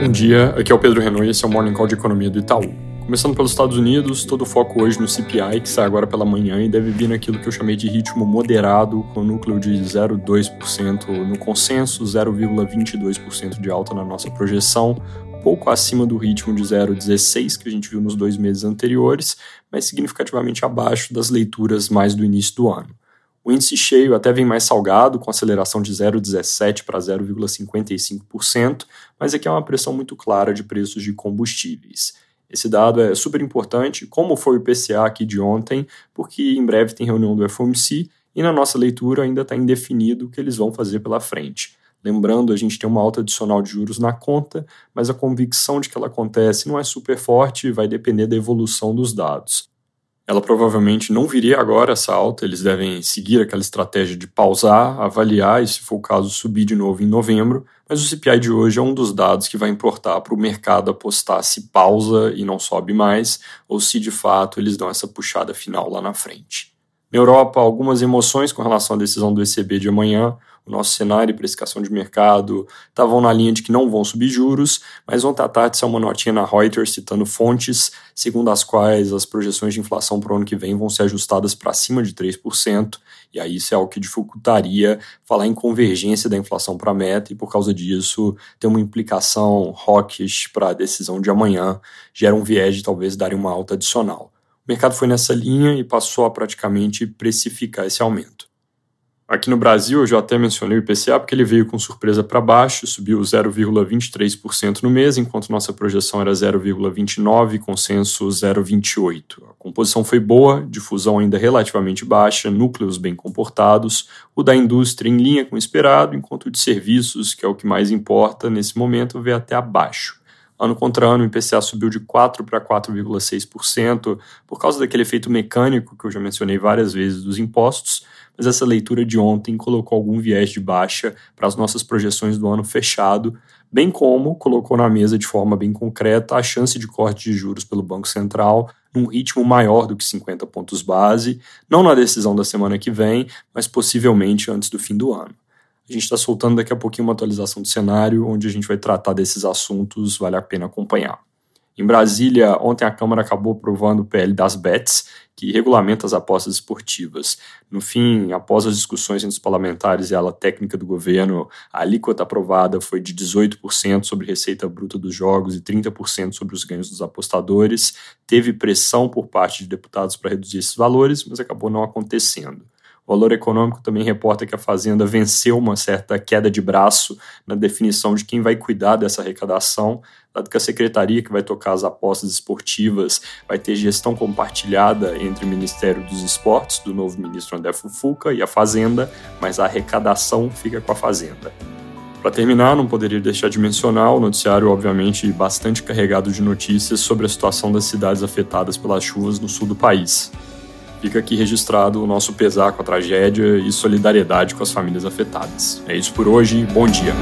Bom dia, aqui é o Pedro Renault e esse é o Morning Call de Economia do Itaú. Começando pelos Estados Unidos, todo o foco hoje no CPI, que sai agora pela manhã e deve vir naquilo que eu chamei de ritmo moderado, com núcleo de 0,2% no consenso, 0,22% de alta na nossa projeção, pouco acima do ritmo de 0,16 que a gente viu nos dois meses anteriores, mas significativamente abaixo das leituras mais do início do ano. O índice cheio até vem mais salgado, com aceleração de 0,17 para 0,55%, mas aqui é uma pressão muito clara de preços de combustíveis. Esse dado é super importante, como foi o PCA aqui de ontem, porque em breve tem reunião do FOMC e na nossa leitura ainda está indefinido o que eles vão fazer pela frente. Lembrando, a gente tem uma alta adicional de juros na conta, mas a convicção de que ela acontece não é super forte e vai depender da evolução dos dados. Ela provavelmente não viria agora essa alta, eles devem seguir aquela estratégia de pausar, avaliar e, se for o caso, subir de novo em novembro. Mas o CPI de hoje é um dos dados que vai importar para o mercado apostar se pausa e não sobe mais, ou se de fato eles dão essa puxada final lá na frente. Na Europa, algumas emoções com relação à decisão do ECB de amanhã nosso cenário e precificação de mercado estavam na linha de que não vão subir juros, mas ontem à tarde saiu uma notinha na Reuters citando fontes segundo as quais as projeções de inflação para o ano que vem vão ser ajustadas para cima de 3%, e aí isso é algo que dificultaria falar em convergência da inflação para a meta, e por causa disso tem uma implicação hawkish para a decisão de amanhã, gera um viés de talvez darem uma alta adicional. O mercado foi nessa linha e passou a praticamente precificar esse aumento. Aqui no Brasil, eu já até mencionei o IPCA porque ele veio com surpresa para baixo, subiu 0,23% no mês, enquanto nossa projeção era 0,29%, consenso 0,28%. A composição foi boa, difusão ainda relativamente baixa, núcleos bem comportados, o da indústria em linha com o esperado, enquanto o de serviços, que é o que mais importa nesse momento, veio até abaixo. Ano contra ano, o IPCA subiu de 4% para 4,6%, por causa daquele efeito mecânico que eu já mencionei várias vezes dos impostos, mas essa leitura de ontem colocou algum viés de baixa para as nossas projeções do ano fechado, bem como colocou na mesa de forma bem concreta a chance de corte de juros pelo Banco Central num ritmo maior do que 50 pontos base, não na decisão da semana que vem, mas possivelmente antes do fim do ano. A gente está soltando daqui a pouquinho uma atualização do cenário, onde a gente vai tratar desses assuntos, vale a pena acompanhar. Em Brasília, ontem a Câmara acabou aprovando o PL das BETs, que regulamenta as apostas esportivas. No fim, após as discussões entre os parlamentares e a ala técnica do governo, a alíquota aprovada foi de 18% sobre receita bruta dos jogos e 30% sobre os ganhos dos apostadores. Teve pressão por parte de deputados para reduzir esses valores, mas acabou não acontecendo. Valor Econômico também reporta que a Fazenda venceu uma certa queda de braço na definição de quem vai cuidar dessa arrecadação, dado que a secretaria que vai tocar as apostas esportivas vai ter gestão compartilhada entre o Ministério dos Esportes, do novo ministro André Fufuca, e a Fazenda, mas a arrecadação fica com a Fazenda. Para terminar, não poderia deixar de mencionar o noticiário, obviamente, bastante carregado de notícias sobre a situação das cidades afetadas pelas chuvas no sul do país. Fica aqui registrado o nosso pesar com a tragédia e solidariedade com as famílias afetadas. É isso por hoje, bom dia.